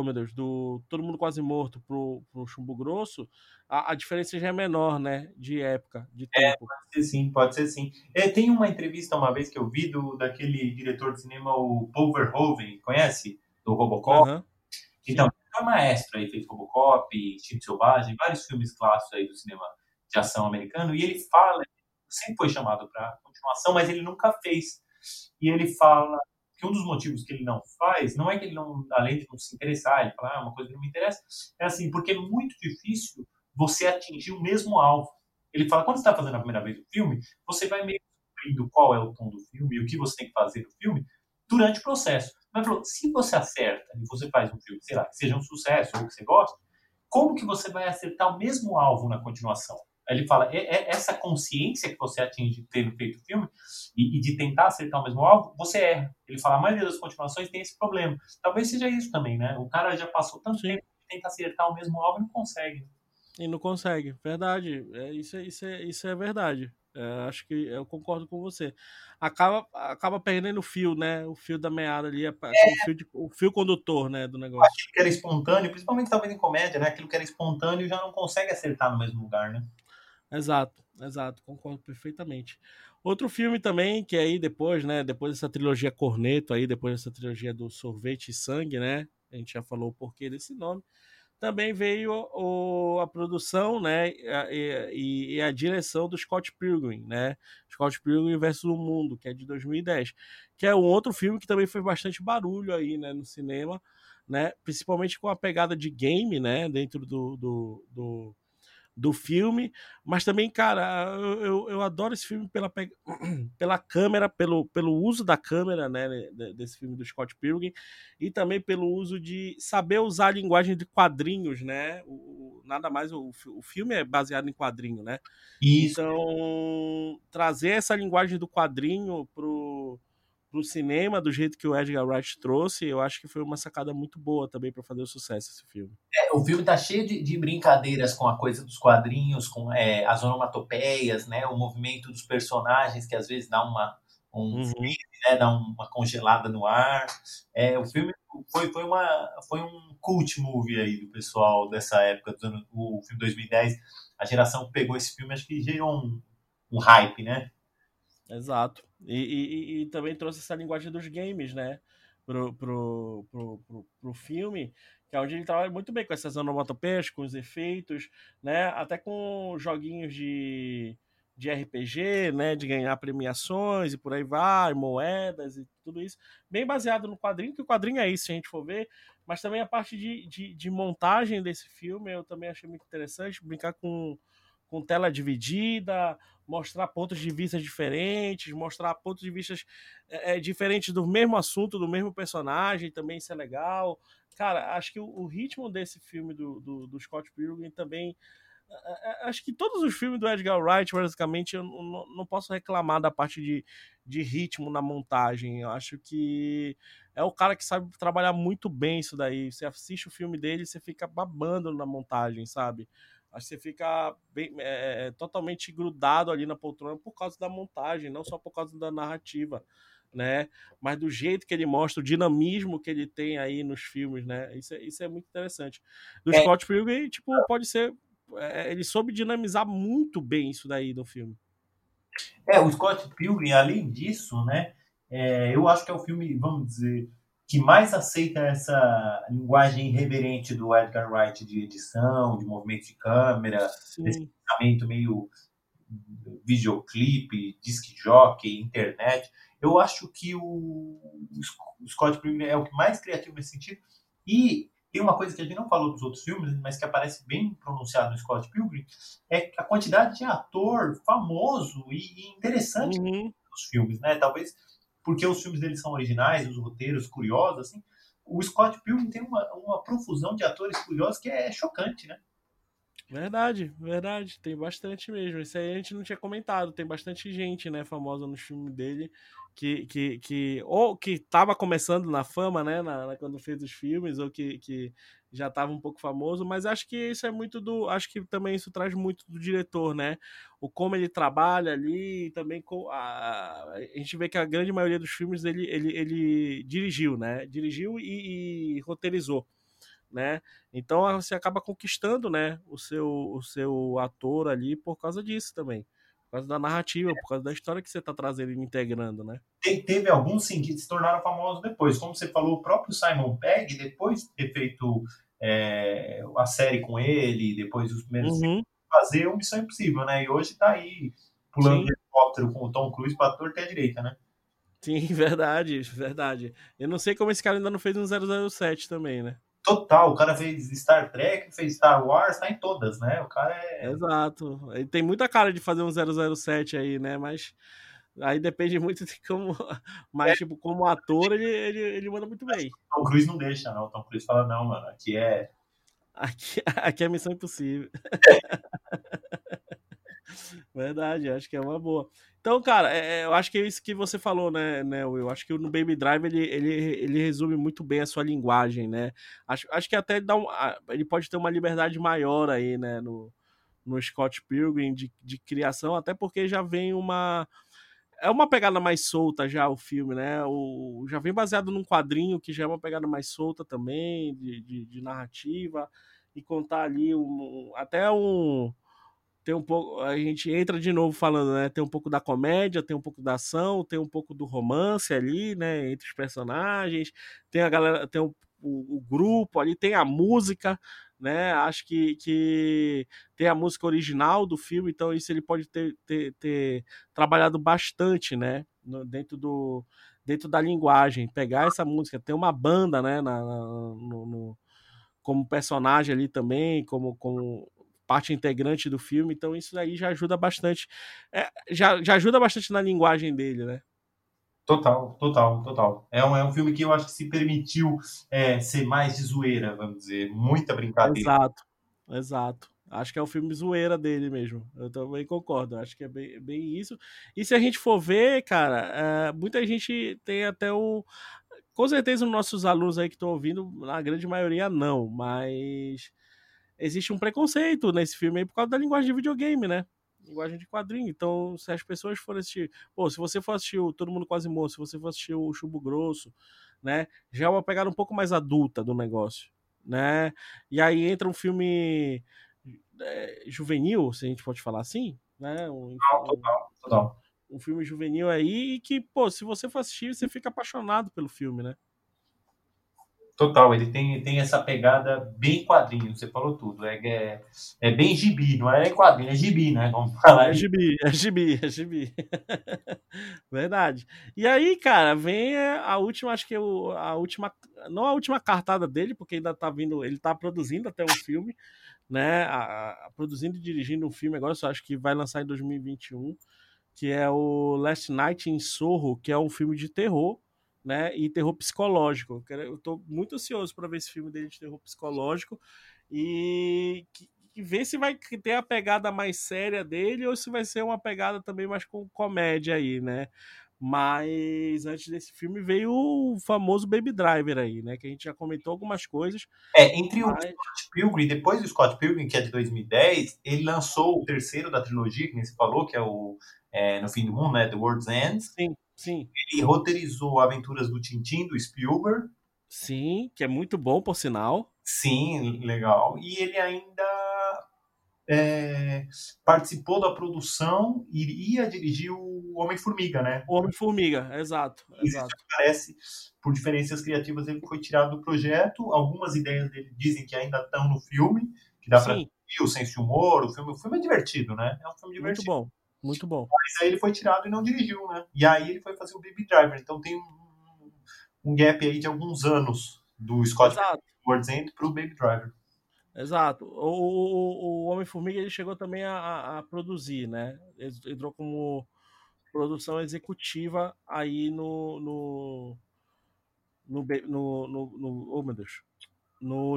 oh meu Deus, do Todo Mundo Quase Morto pro, pro Chumbo Grosso, a, a diferença já é menor, né? De época, de é, tempo. É, pode ser sim, pode ser sim. É, tem uma entrevista uma vez que eu vi do, daquele diretor de cinema, o Paul Verhoeven, conhece? Do Robocop. Uhum. Então, ele é maestro aí, fez Robocop, Instinto Selvagem, vários filmes clássicos aí do cinema de ação americano, e ele fala, sempre foi chamado para continuação, mas ele nunca fez. E ele fala que um dos motivos que ele não faz não é que ele não, além de não se interessar, ele fala, ah, uma coisa que não me interessa, é assim, porque é muito difícil você atingir o mesmo alvo. Ele fala, quando você está fazendo a primeira vez o filme, você vai meio descobrindo qual é o tom do filme e o que você tem que fazer no filme durante o processo. Mas falou, se você acerta e você faz um filme, sei lá, que seja um sucesso ou que você gosta, como que você vai acertar o mesmo alvo na continuação? Ele fala, é, é essa consciência que você atinge tendo feito o filme e, e, de tentar acertar o mesmo alvo, você erra. Ele fala, a maioria das continuações tem esse problema. Talvez seja isso também, né? O cara já passou tanto Sim. tempo que tenta acertar o mesmo alvo e não consegue. E não consegue, verdade. É, isso, é, isso, é, isso é verdade. É, acho que eu concordo com você. Acaba, acaba perdendo o fio, né? O fio da meada ali, é. o, fio de, o fio condutor, né, do negócio. Aquilo que era espontâneo, principalmente talvez em comédia, né? Aquilo que era espontâneo já não consegue acertar no mesmo lugar, né? Exato, exato, concordo perfeitamente. Outro filme também, que aí depois, né, depois dessa trilogia Corneto aí, depois dessa trilogia do Sorvete e Sangue, né, A gente já falou o porquê desse nome. Também veio o, a produção, né, e, e, a direção do Scott Pilgrim, né, Scott Pilgrim versus o Mundo, que é de 2010, que é um outro filme que também fez bastante barulho aí, né, no cinema, né, principalmente com a pegada de game, né, dentro do, do, do do filme, mas também, cara, eu, eu adoro esse filme pela, *clears throat* pela câmera, pelo, pelo uso da câmera, né, desse filme do Scott Pilgrim, e também pelo uso de saber usar a linguagem de quadrinhos, né, o, nada mais, o, o filme é baseado em quadrinho, né, Isso. então trazer essa linguagem do quadrinho pro pro cinema do jeito que o Edgar Wright trouxe, eu acho que foi uma sacada muito boa também para fazer o sucesso esse filme. É, o filme tá cheio de, de, brincadeiras com a coisa dos quadrinhos, com é, as onomatopeias, né, o movimento dos personagens que às vezes dá uma um uhum. né, dá uma congelada no ar. É, o filme foi, foi, uma, foi um cult movie aí do pessoal dessa época, do ano, o filme 2010. A geração que pegou esse filme acho que gerou um, um hype, né? Exato. E, e, e, também trouxe essa linguagem dos games, né? Pro, pro, pro, pro, pro filme, que é onde ele trabalha muito bem com essas onomatopeias, com os efeitos, né? Até com joguinhos de, de RPG, né? De ganhar premiações e por aí vai, moedas e tudo isso. Bem baseado no quadrinho, que o quadrinho é isso, se a gente for ver. Mas também a parte de, de, de montagem desse filme eu também achei muito interessante. Brincar com, com tela dividida, mostrar pontos de vista diferentes, mostrar pontos de vista é, é, diferentes do mesmo assunto, do mesmo personagem, também isso é legal. Cara, acho que o, o ritmo desse filme do, do, do Scott Pilgrim também. Acho que todos os filmes do Edgar Wright, basicamente, eu não, não posso reclamar da parte de, de ritmo na montagem. Eu acho que é o cara que sabe trabalhar muito bem isso daí. Você assiste o filme dele, você fica babando na montagem, sabe? Acho que você fica bem, é, é, totalmente grudado ali na poltrona por causa da montagem, não só por causa da narrativa, né? Mas do jeito que ele mostra, o dinamismo que ele tem aí nos filmes, né? Isso é, isso é muito interessante. Do é. Scott Pilgrim, tipo, pode ser... É, ele soube dinamizar muito bem isso daí no filme. É, o Scott Pilgrim, além disso, né? É, eu acho que é o filme, vamos dizer que mais aceita essa linguagem irreverente do Edgar Wright de edição, de movimento de câmera, Sim. esse pensamento meio videoclipe, disc jockey, internet. Eu acho que o, Scott Pilgrim é o que mais criativo nesse sentido. E tem uma coisa que a gente não falou dos outros filmes, mas que aparece bem pronunciado no Scott Pilgrim, é a quantidade de ator famoso e interessante uhum. nos filmes, né? Talvez porque os filmes dele são originais, os roteiros curiosos, assim. O Scott Pilgrim tem uma, uma profusão de atores curiosos que é chocante, né? Verdade, verdade. Tem bastante mesmo. Isso aí a gente não tinha comentado. Tem bastante gente, né, famosa no filme dele que, que, que ou que estava começando na fama, né, na, na, quando fez os filmes, ou que, que já estava um pouco famoso, mas acho que isso é muito do. Acho que também isso traz muito do diretor, né? O como ele trabalha ali, também com a, a gente vê que a grande maioria dos filmes ele, ele, ele dirigiu, né? Dirigiu e, e roteirizou. Né? Então você acaba conquistando, né, o seu o seu ator ali por causa disso também. Por causa da narrativa, por causa da história que você está trazendo e integrando, né? Teve alguns, sim, que se tornaram famosos depois. Como você falou, o próprio Simon Pegg, depois de ter feito é, a série com ele, depois os primeiros uhum. fazer o Missão Impossível, né? E hoje está aí pulando de helicóptero com o Tom Cruise para torta e a direita, né? Sim, *laughs* verdade, verdade. Eu não sei como esse cara ainda não fez um 007 também, né? Total, o cara fez Star Trek, fez Star Wars, tá em todas, né? O cara é. Exato. Ele tem muita cara de fazer um 007 aí, né? Mas aí depende muito de como. *laughs* Mas, é. tipo, como ator, ele, ele, ele manda muito bem. O Tom Cruise não deixa, não. O Tom Cruise fala, não, mano, aqui é. Aqui, *laughs* aqui é missão impossível. *laughs* *laughs* Verdade, acho que é uma boa. Então, cara, é, é, eu acho que é isso que você falou, né, né Will? Eu acho que no Baby Drive ele, ele, ele resume muito bem a sua linguagem, né? Acho, acho que até dá um, ele pode ter uma liberdade maior aí, né, no, no Scott Pilgrim de, de criação, até porque já vem uma. É uma pegada mais solta já o filme, né? O, já vem baseado num quadrinho que já é uma pegada mais solta também, de, de, de narrativa, e contar ali um, até um tem um pouco. A gente entra de novo falando, né? Tem um pouco da comédia, tem um pouco da ação, tem um pouco do romance ali, né? Entre os personagens. Tem a galera, tem o, o, o grupo ali, tem a música, né? Acho que, que tem a música original do filme, então isso ele pode ter, ter, ter trabalhado bastante, né? No, dentro do dentro da linguagem, pegar essa música, tem uma banda, né? Na, na no, no, como personagem ali também, como, como parte integrante do filme, então isso aí já ajuda bastante. É, já, já ajuda bastante na linguagem dele, né? Total, total, total. É um, é um filme que eu acho que se permitiu é, ser mais de zoeira, vamos dizer. Muita brincadeira. Exato, exato. Acho que é o filme zoeira dele mesmo. Eu também concordo. Acho que é bem, bem isso. E se a gente for ver, cara, é, muita gente tem até o. Com certeza, os nossos alunos aí que estão ouvindo, na grande maioria não, mas existe um preconceito nesse filme aí por causa da linguagem de videogame, né? Linguagem de quadrinho. Então, se as pessoas forem assistir. Pô, se você for assistir o Todo Mundo Quase Morto, se você for assistir o Chubo Grosso, né? Já é uma pegada um pouco mais adulta do negócio, né? E aí entra um filme é, juvenil, se a gente pode falar assim, né? Um, total, total. Um, um filme juvenil aí que, pô, se você for assistir, você fica apaixonado pelo filme, né? Total, ele tem, tem essa pegada bem quadrinho, você falou tudo. É, é, é bem gibi, não é quadrinho, é gibi, né? Vamos falar. É gibi, é gibi, é gibi. *laughs* Verdade. E aí, cara, vem a última, acho que a última, não a última cartada dele, porque ainda tá vindo, ele tá produzindo até um filme, né? A, a, produzindo e dirigindo um filme, agora só acho que vai lançar em 2021, que é o Last Night in Sorro, que é um filme de terror né? E terror psicológico. Eu tô muito ansioso para ver esse filme dele de terror psicológico e, e ver se vai ter a pegada mais séria dele ou se vai ser uma pegada também mais com comédia aí, né? Mas antes desse filme veio o famoso Baby Driver aí, né? Que a gente já comentou algumas coisas. É, entre mas... o Scott Pilgrim, depois do Scott Pilgrim, que é de 2010, ele lançou o terceiro da trilogia, que nem se falou, que é o é, No Fim do Mundo, né? The World's End. Sim. Sim. Ele roteirizou Aventuras do Tintin, do Spielberg. Sim, que é muito bom, por sinal. Sim, legal. E ele ainda é, participou da produção e ia dirigir o Homem-Formiga, né? O Homem-Formiga, exato. exato. Parece, por diferenças criativas, ele foi tirado do projeto. Algumas ideias dele dizem que ainda estão no filme, que dá para o senso de humor. O filme, o filme é divertido, né? É um filme divertido. Muito bom. Muito bom. Mas aí ele foi tirado e não dirigiu, né? E aí ele foi fazer o Baby Driver. Então tem um, um gap aí de alguns anos do Scott Words End pro Baby Driver. Exato. O, o, o Homem-Formiga ele chegou também a, a, produzir, né? Ele entrou como produção executiva aí no. no no, no, no, no oh meu Deus, no,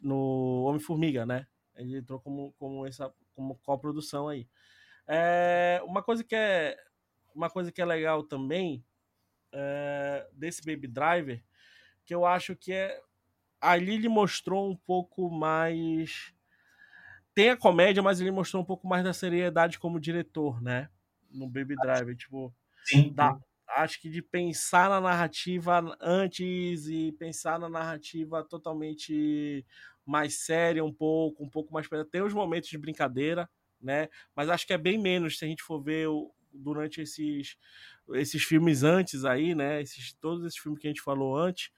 no Homem-Formiga, né? Ele entrou como, como essa como coprodução aí. É, uma coisa que é uma coisa que é legal também é, desse Baby Driver, que eu acho que é ali ele mostrou um pouco mais tem a comédia, mas ele mostrou um pouco mais da seriedade como diretor, né? No Baby Driver, tipo, sim, da, acho que de pensar na narrativa antes e pensar na narrativa totalmente mais séria um pouco, um pouco mais tem os momentos de brincadeira, né? Mas acho que é bem menos se a gente for ver durante esses, esses filmes antes aí, né? Esses, todos esses filmes que a gente falou antes,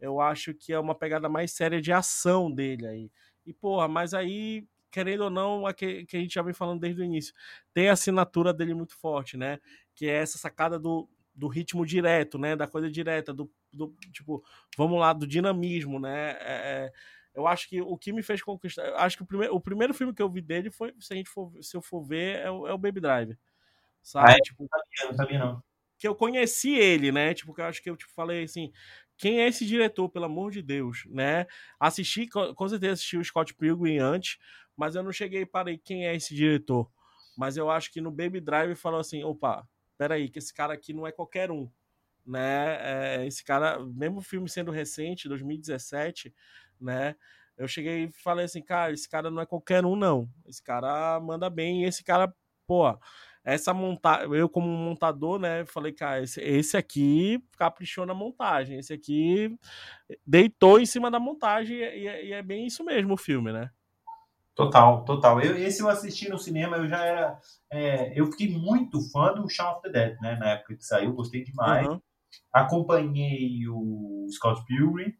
eu acho que é uma pegada mais séria de ação dele aí. E, porra, mas aí, querendo ou não, a que, que a gente já vem falando desde o início, tem a assinatura dele muito forte, né? Que é essa sacada do, do ritmo direto, né? Da coisa direta, do, do tipo, vamos lá, do dinamismo, né? É, é eu acho que o que me fez conquistar. Acho que o primeiro, o primeiro filme que eu vi dele foi, se a gente for, se eu for ver, é o, é o Baby Driver. Sabe? Ah, é? tipo, não sabia, não sabia, não. Que eu conheci ele, né? Tipo, que eu acho que eu tipo, falei assim. Quem é esse diretor, pelo amor de Deus, né? Assisti, com certeza assisti o Scott Pilgrim antes, mas eu não cheguei e parei quem é esse diretor. Mas eu acho que no Baby Drive falou assim: opa, peraí, que esse cara aqui não é qualquer um. Né? É, esse cara, mesmo o filme sendo recente, 2017, né? Eu cheguei e falei assim, cara, esse cara não é qualquer um, não. Esse cara manda bem. E esse cara, pô, essa montagem, eu como montador, né, falei, cara, esse, esse aqui caprichou na montagem. Esse aqui deitou em cima da montagem. E, e é bem isso mesmo o filme, né? Total, total. Eu, esse eu assisti no cinema, eu já era. É, eu fiquei muito fã do Shaun of the Dead, né? Na época que saiu, gostei demais. Uhum. Acompanhei o Scott Pilgrim,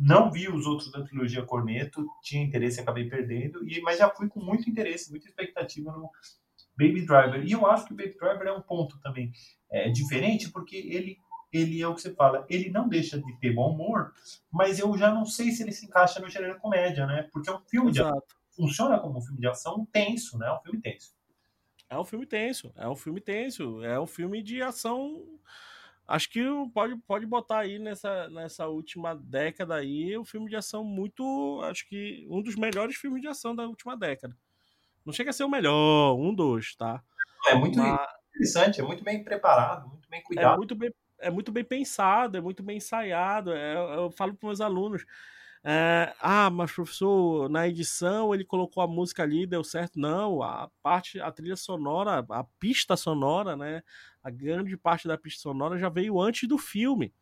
não vi os outros da trilogia Corneto, tinha interesse, acabei perdendo, e, mas já fui com muito interesse, muita expectativa no Baby Driver. E eu acho que o Baby Driver é um ponto também é, diferente, porque ele ele é o que você fala, ele não deixa de ter bom humor, mas eu já não sei se ele se encaixa no gênero comédia, né? Porque é um filme Exato. de funciona como um filme de ação tenso, né? É um filme tenso. É um filme tenso, é um filme tenso, é um filme de ação. Acho que pode, pode botar aí nessa, nessa última década aí um filme de ação muito. Acho que um dos melhores filmes de ação da última década. Não chega a ser o melhor, um dos, tá? É muito Mas... interessante, é muito bem preparado, muito bem é cuidado. É muito bem, é muito bem pensado, é muito bem ensaiado. É, eu falo para meus alunos. É, ah, mas professor, na edição ele colocou a música ali, deu certo. Não, a parte, a trilha sonora, a pista sonora, né? A grande parte da pista sonora já veio antes do filme,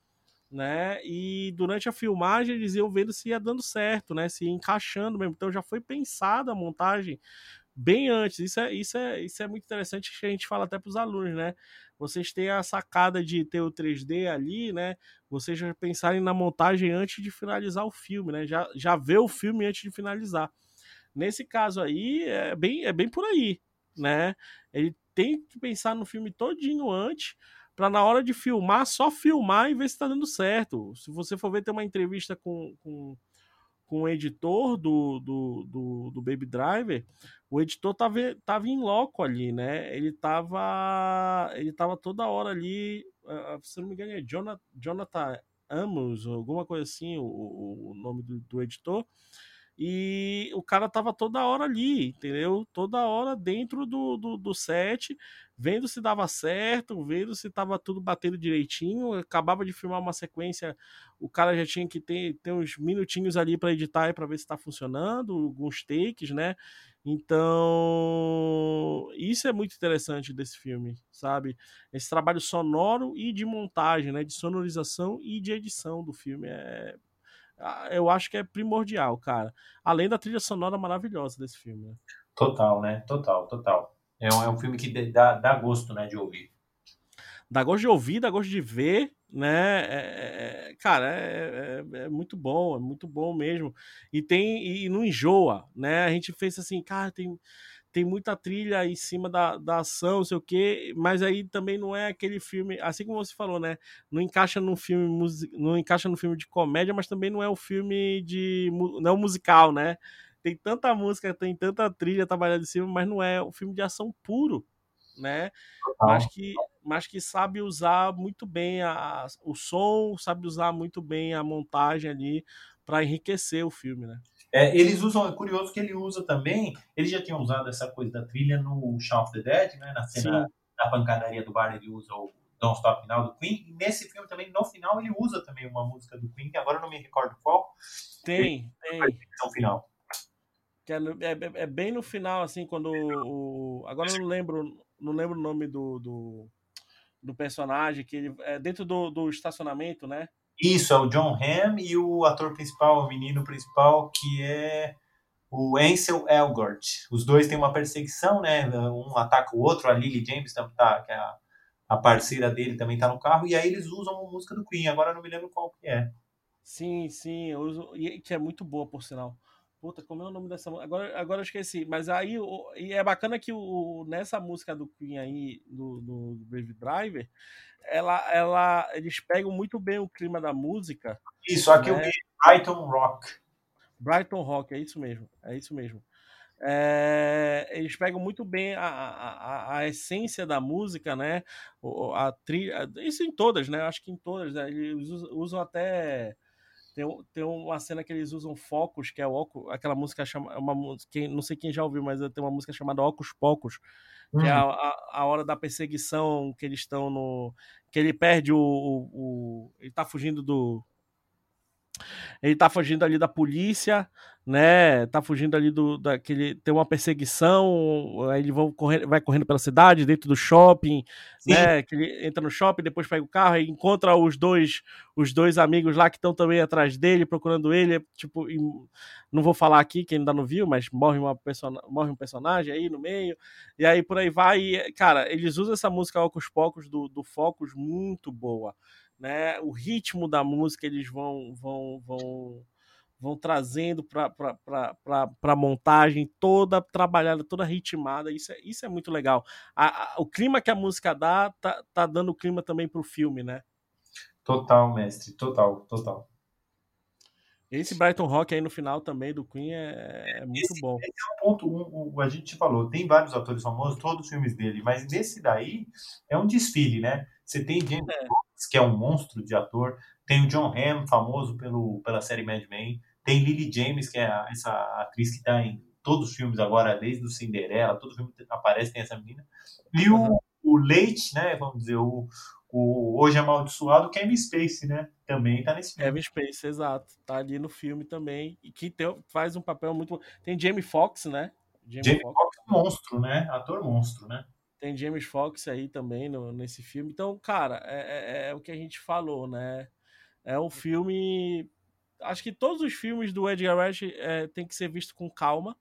né? E durante a filmagem eles iam vendo se ia dando certo, né? Se encaixando mesmo. Então já foi pensada a montagem bem antes. Isso é, isso é, isso é muito interessante que a gente fala até para os alunos, né? vocês têm a sacada de ter o 3D ali, né? Vocês já pensarem na montagem antes de finalizar o filme, né? Já, já vê o filme antes de finalizar. Nesse caso aí, é bem, é bem por aí, né? Ele tem que pensar no filme todinho antes, para na hora de filmar, só filmar e ver se está dando certo. Se você for ver, tem uma entrevista com, com com o editor do, do, do, do, Baby Driver, o editor tava, tava em loco ali, né? Ele tava, ele tava toda hora ali, se não me engano é Jonathan, Jonathan Amos, alguma coisa assim, o, o nome do, do editor, e o cara tava toda hora ali, entendeu? Toda hora dentro do, do, do set, vendo se dava certo, vendo se tava tudo batendo direitinho. Acabava de filmar uma sequência, o cara já tinha que ter, ter uns minutinhos ali para editar e para ver se tá funcionando, alguns takes, né? Então, isso é muito interessante desse filme, sabe? Esse trabalho sonoro e de montagem, né? De sonorização e de edição do filme. É eu acho que é primordial, cara. Além da trilha sonora maravilhosa desse filme. Né? Total, né? Total, total. É um, é um filme que dá, dá gosto, né, de ouvir. Dá gosto de ouvir, dá gosto de ver, né? É, é, é cara, é, é, é, muito bom, é muito bom mesmo. E tem e não enjoa, né? A gente fez assim, cara, tem tem muita trilha em cima da, da ação, não sei o quê, mas aí também não é aquele filme, assim como você falou, né? Não encaixa num filme não encaixa no filme de comédia, mas também não é o um filme de não é um musical, né? Tem tanta música, tem tanta trilha trabalhada em cima, mas não é um filme de ação puro, né? Mas que mas que sabe usar muito bem a, o som, sabe usar muito bem a montagem ali para enriquecer o filme, né? É, eles usam, é curioso que ele usa também, eles já tinham usado essa coisa da trilha no Shaun of the Dead, né, na cena Sim. da pancadaria do bar, ele usa o Don't Stop Now do Queen, e nesse filme também, no final, ele usa também uma música do Queen, que agora eu não me recordo qual. Tem, tem. No final. Que é, é, é, bem no final, assim, quando o... Agora eu não lembro, não lembro o nome do, do, do personagem, que ele é dentro do, do estacionamento, né? Isso, é o John Hamm e o ator principal, o menino principal, que é o Ansel Elgort. Os dois têm uma perseguição, né? Um ataca o outro, a Lily James, tá, que é a, a parceira dele, também está no carro, e aí eles usam uma música do Queen, agora não me lembro qual que é. Sim, sim, uso, e que é muito boa, por sinal. Puta, como é o nome dessa música? Agora, agora eu esqueci. Mas aí, e é bacana que o, nessa música do Queen aí, do, do Brave Driver, ela, ela, eles pegam muito bem o clima da música. Isso, aqui né? vi Brighton Rock. Brighton Rock, é isso mesmo, é isso mesmo. É, eles pegam muito bem a, a, a, essência da música, né? A trilha, isso em todas, né? Acho que em todas, né? eles usam até tem, tem uma cena que eles usam focos, que é o aquela música chama uma música, não sei quem já ouviu, mas tem uma música chamada Ocos Pocos, que é a, a, a, hora da perseguição que eles estão no. que ele perde o. o, o ele tá fugindo do. Ele tá fugindo ali da polícia, né? Tá fugindo ali do daquele tem uma perseguição, aí ele vão correr, vai correndo pela cidade, dentro do shopping, Sim. né? Que ele entra no shopping, depois pega o carro e encontra os dois os dois amigos lá que estão também atrás dele, procurando ele, tipo, não vou falar aqui quem ainda não viu, mas morre uma persona, morre um personagem aí no meio. E aí por aí vai, e, cara, eles usam essa música Ocos Pocos do do Focus muito boa, né? O ritmo da música eles vão vão vão vão trazendo para a montagem toda trabalhada, toda ritmada. Isso é, isso é muito legal. A, a, o clima que a música dá, tá, tá dando clima também para o filme, né? Total, mestre, total, total. Esse Brighton Rock aí no final também do Queen é, é muito esse, bom. Esse é o ponto um, um, a gente falou, tem vários atores famosos, todos os filmes dele, mas nesse daí é um desfile, né? Você tem James é. Fox, que é um monstro de ator, tem o John Hamm, famoso pelo, pela série Mad Men, tem Lily James, que é essa atriz que está em todos os filmes agora, desde o Cinderela, todo filme aparece, tem essa menina. E o, o Leite, né, vamos dizer, o, o Hoje Amaldiçoado, Kevin Space, né, também está nesse filme. Kevin Space, exato, tá ali no filme também, e que tem, faz um papel muito... Tem Jamie Foxx, né? Jamie, Jamie Foxx, Fox, monstro, né, ator monstro, né? Tem James Fox aí também no, nesse filme. Então, cara, é, é, é o que a gente falou, né? É um filme acho que todos os filmes do Edgar Wright é, tem que ser visto com calma,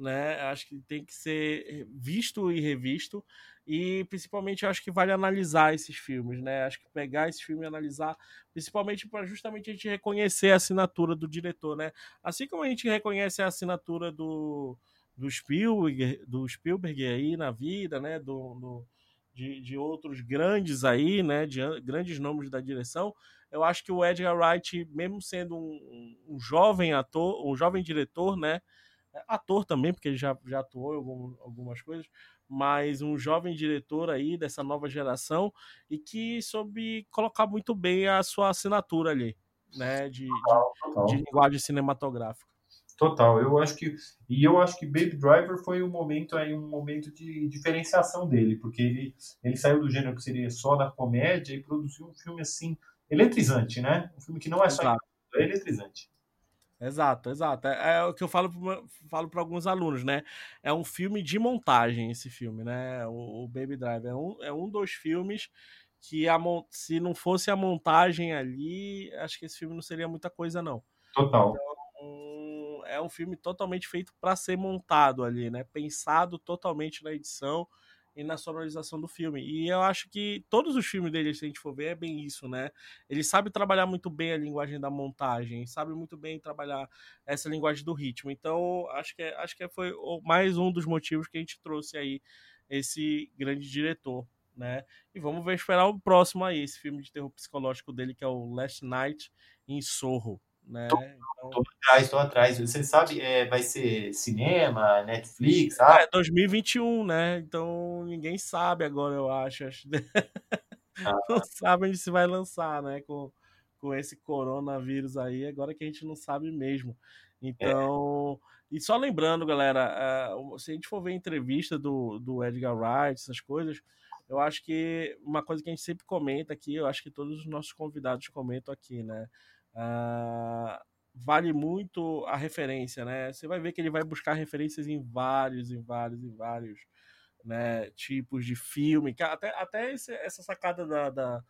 né? Acho que tem que ser visto e revisto e principalmente acho que vale analisar esses filmes, né? Acho que pegar esse filme e analisar, principalmente para justamente a gente reconhecer a assinatura do diretor, né? Assim como a gente reconhece a assinatura do, do Spielberg, do Spielberg aí na vida, né? Do, do de, de outros grandes aí, né? De grandes nomes da direção eu acho que o Edgar Wright, mesmo sendo um, um jovem ator, um jovem diretor, né? Ator também, porque ele já, já atuou em algum, algumas coisas, mas um jovem diretor aí dessa nova geração e que soube colocar muito bem a sua assinatura ali, né? De, de, de linguagem cinematográfica. Total, eu acho que e eu acho que Baby Driver foi um momento aí um momento de diferenciação dele, porque ele ele saiu do gênero que seria só da comédia e produziu um filme assim eletrizante, né? Um filme que não é só é eletrizante. Exato, exato. É, é o que eu falo para falo alguns alunos, né? É um filme de montagem esse filme, né? O, o Baby Driver é um, é um dos filmes que a, se não fosse a montagem ali, acho que esse filme não seria muita coisa, não. Total. Então, é um filme totalmente feito para ser montado ali, né? Pensado totalmente na edição e na sonorização do filme. E eu acho que todos os filmes dele, se a gente for ver, é bem isso, né? Ele sabe trabalhar muito bem a linguagem da montagem, sabe muito bem trabalhar essa linguagem do ritmo. Então, acho que, acho que foi mais um dos motivos que a gente trouxe aí esse grande diretor, né? E vamos ver, esperar o próximo aí, esse filme de terror psicológico dele, que é o Last Night em Sorro. Né? Tô, então... tô atrás, tô atrás. Você sabe, é, vai ser cinema, Netflix, sabe? É 2021, né? Então ninguém sabe agora, eu acho. Ah. *laughs* Não sabe onde se vai lançar, né? Com, com esse coronavírus aí, agora que a gente não sabe mesmo. Então, é. e só lembrando, galera, uh, se a gente for ver entrevista do, do Edgar Wright, essas coisas, eu acho que uma coisa que a gente sempre comenta aqui, eu acho que todos os nossos convidados comentam aqui, né? Uh, vale muito a referência, né? Você vai ver que ele vai buscar referências em vários, em vários, em vários né, tipos de filme. Até, até esse, essa sacada da, da,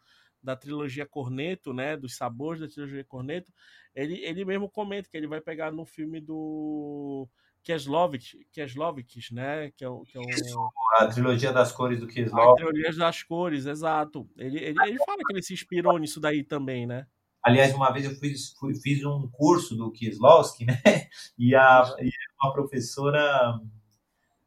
da, trilogia Corneto, né? Dos sabores da trilogia Corneto, ele, ele mesmo comenta que ele vai pegar no filme do Keslovich, Keslovich, né? Que é o, que é o... a trilogia das cores do Keslovich. A trilogia das cores, exato. Ele, ele, ele fala que ele se inspirou nisso daí também, né? Aliás, uma vez eu fiz, fui, fiz um curso do Kieslowski, né? *laughs* E a, e uma professora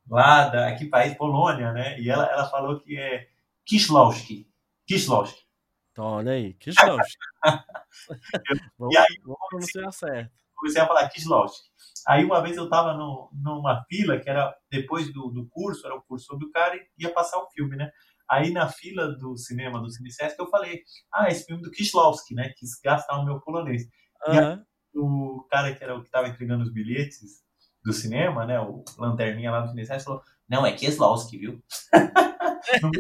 lá da que país Polônia, né? E ela, ela falou que é Kieslowski. Kieslowski. Então, olha aí, Kieslowski. *laughs* e aí, vamos pronunciar certo. Comecei a falar Kieslowski. Aí uma vez eu estava numa fila que era depois do, do curso, era o curso sobre o cara e ia passar o filme, né? Aí na fila do cinema, do Cinesesc, eu falei, ah, esse filme do Kieslowski, né? Quis gastar o meu polonês. Uhum. E aí, o cara que era o que estava entregando os bilhetes do cinema, né? O lanterninha lá do Cinesesc falou, não, é Kieslowski, viu? não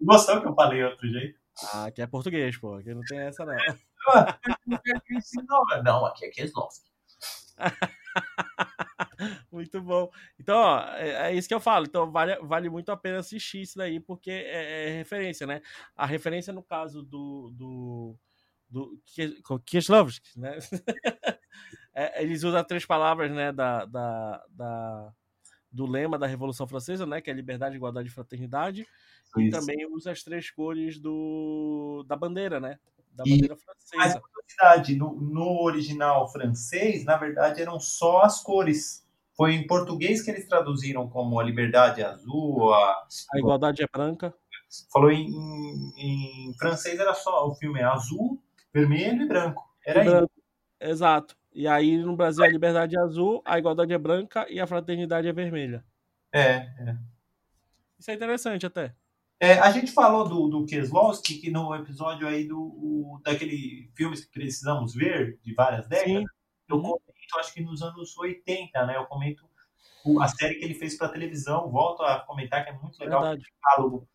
gostou que eu falei outro jeito? Ah, que é português, pô. Que não tem essa, não. não, aqui é Kieslowski. *laughs* muito bom. Então, ó, é, é, isso que eu falo. Então, vale, vale muito a pena assistir isso daí, porque é, é referência, né? A referência no caso do. do do Kieslowski, né? *laughs* é, eles usam três palavras, né, da, da, da, do lema da Revolução Francesa, né, que é liberdade, igualdade e fraternidade, Isso. e também usa as três cores do, da bandeira, né, da bandeira francesa. Mas, no, no original francês, na verdade, eram só as cores. Foi em português que eles traduziram como a liberdade é azul, a, a igualdade é branca. Falou em, em, em, francês era só o filme é azul, vermelho e branco. Era branco. Exato. E aí no Brasil a liberdade é azul, a igualdade é branca e a fraternidade é vermelha. É, é. Isso é interessante até. É, a gente falou do, do Kieslowski, que no episódio aí do o, daquele filmes que precisamos ver, de várias décadas, Sim. eu uhum. Acho que nos anos 80, né? Eu comento a série que ele fez para televisão, volto a comentar que é muito legal, Verdade. o catálogo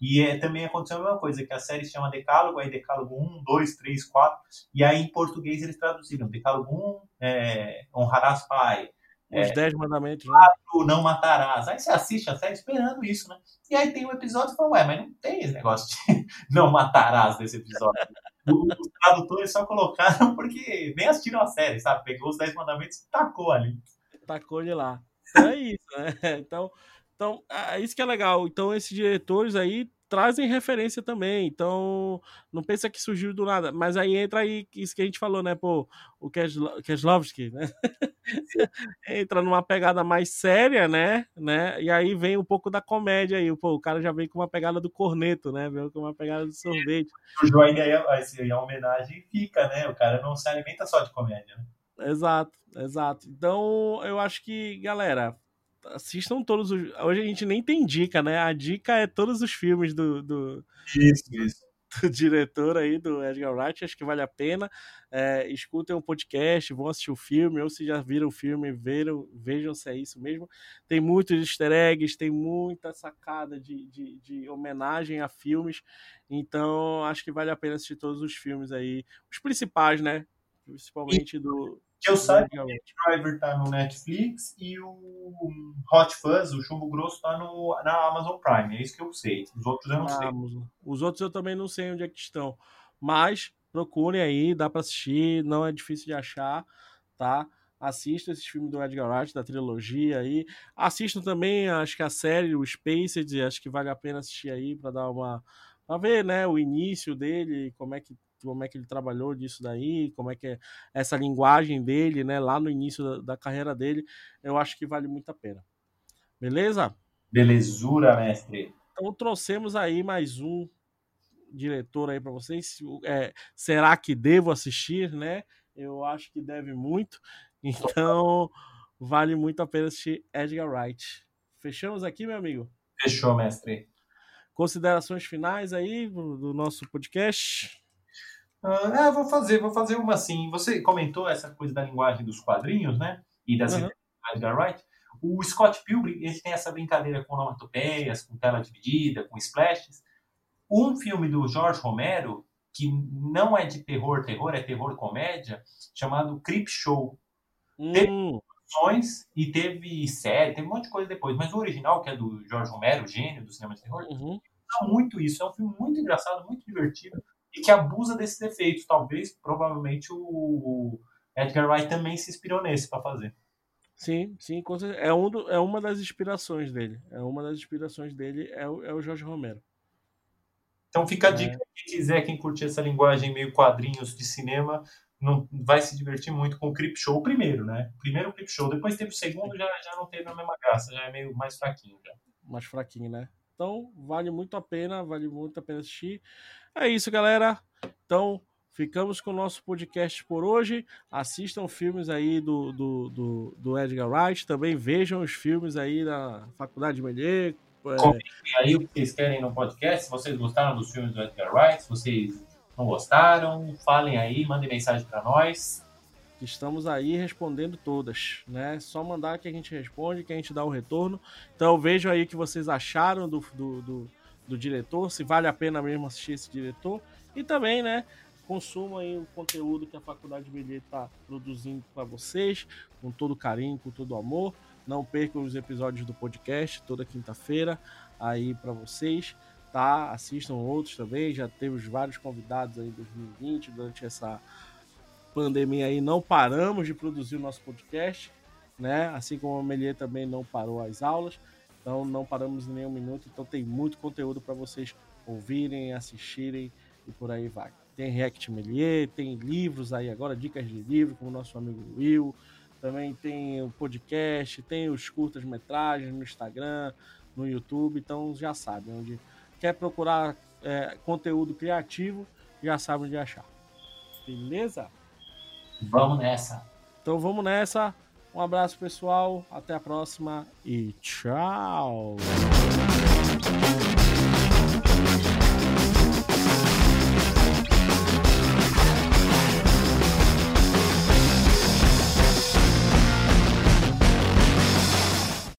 e é, também aconteceu a mesma coisa, que a série se chama Decálogo, aí Decálogo 1, 2, 3, 4, e aí em português eles traduziram Decálogo 1, é, honrarás pai. Os é, 10 mandamentos, né? não matarás. Aí você assiste a série esperando isso, né? E aí tem um episódio e fala, ué, mas não tem esse negócio de *laughs* não matarás nesse episódio. Os tradutores só colocaram porque nem assistiram a série, sabe? Pegou os 10 mandamentos e tacou ali. Tacou ele lá. Então é isso, né? *laughs* Então, então, é isso que é legal. Então, esses diretores aí trazem referência também. Então, não pensa que surgiu do nada. Mas aí entra aí isso que a gente falou, né? Pô, o Keslovski, né? *laughs* entra numa pegada mais séria, né? né? E aí vem um pouco da comédia aí. Pô, o cara já vem com uma pegada do corneto, né? Vem com uma pegada do sorvete. Aí a homenagem fica, né? O cara não se alimenta só de comédia, né? Exato, exato. Então, eu acho que, galera, assistam todos os. Hoje a gente nem tem dica, né? A dica é todos os filmes do. do... Isso, isso. *laughs* Do diretor aí, do Edgar Wright, acho que vale a pena. É, escutem um podcast, vão assistir o filme, ou se já viram o filme, viram, vejam se é isso mesmo. Tem muitos easter eggs, tem muita sacada de, de, de homenagem a filmes, então acho que vale a pena assistir todos os filmes aí, os principais, né? Principalmente do, que eu saiba, o Driver tá no Netflix e o Hot Fuzz, o Chumbo Grosso, tá no, na Amazon Prime. É isso que eu sei. Os outros eu não sei. Amazon. Os outros eu também não sei onde é que estão. Mas procurem aí, dá para assistir, não é difícil de achar, tá? Assista esses filmes do Edgar Wright, da trilogia aí. Assistam também, acho que a série, o Spaced, acho que vale a pena assistir aí para dar uma. pra ver, né, o início dele, como é que como é que ele trabalhou disso daí, como é que é essa linguagem dele, né, lá no início da, da carreira dele, eu acho que vale muito a pena. Beleza? Belezura, mestre. Então trouxemos aí mais um diretor aí para vocês. É, será que devo assistir, né? Eu acho que deve muito. Então vale muito a pena assistir Edgar Wright. Fechamos aqui, meu amigo? Fechou, mestre. Considerações finais aí do nosso podcast? Ah, é, vou fazer, vou fazer uma assim. Você comentou essa coisa da linguagem dos quadrinhos, né? E das uhum. Edgar Wright. O Scott Pilgrim, ele tem essa brincadeira com onomatopeias, com tela dividida, com splashes. Um filme do George Romero, que não é de terror, terror, é terror comédia, chamado Creep Show. Hum. Teve produções e teve série, teve um monte de coisa depois. Mas o original, que é do George Romero, gênio do cinema de terror, uhum. muito isso. É um filme muito engraçado, muito divertido e que abusa desses efeitos. Talvez, provavelmente, o Edgar Wright também se inspirou nesse para fazer. Sim, sim, é, um do, é uma das inspirações dele. É uma das inspirações dele é o, é o Jorge Romero. Então fica a é. dica, quem quiser, quem curtir essa linguagem meio quadrinhos de cinema, não vai se divertir muito com o Creep Show primeiro, né? Primeiro o Creep Show, depois teve o segundo, já, já não teve a mesma graça, já é meio mais fraquinho já. Mais fraquinho, né? Então vale muito a pena, vale muito a pena assistir. É isso, galera. Então, ficamos com o nosso podcast por hoje. Assistam filmes aí do, do, do, do Edgar Wright. Também vejam os filmes aí da Faculdade de Melier. É... Comentem aí o que vocês querem no podcast. Se vocês gostaram dos filmes do Edgar Wright, se vocês não gostaram, falem aí, mandem mensagem para nós. Estamos aí respondendo todas, né? Só mandar que a gente responde, que a gente dá o retorno. Então vejo aí o que vocês acharam do, do, do do diretor, se vale a pena mesmo assistir esse diretor. E também, né, consumam aí o conteúdo que a Faculdade Bilhete está produzindo para vocês, com todo carinho, com todo amor. Não percam os episódios do podcast toda quinta-feira aí para vocês, tá? Assistam outros também, já temos vários convidados aí em 2020, durante essa pandemia aí não paramos de produzir o nosso podcast, né? Assim como a Melier também não parou as aulas, então não paramos em nenhum minuto, então tem muito conteúdo para vocês ouvirem, assistirem e por aí vai. Tem React Melier, tem livros aí agora, dicas de livro, como o nosso amigo Will, também tem o podcast, tem os curtas-metragens no Instagram, no YouTube, então já sabe, onde quer procurar é, conteúdo criativo, já sabe onde achar. Beleza? Vamos nessa. Então vamos nessa. Um abraço, pessoal. Até a próxima e tchau.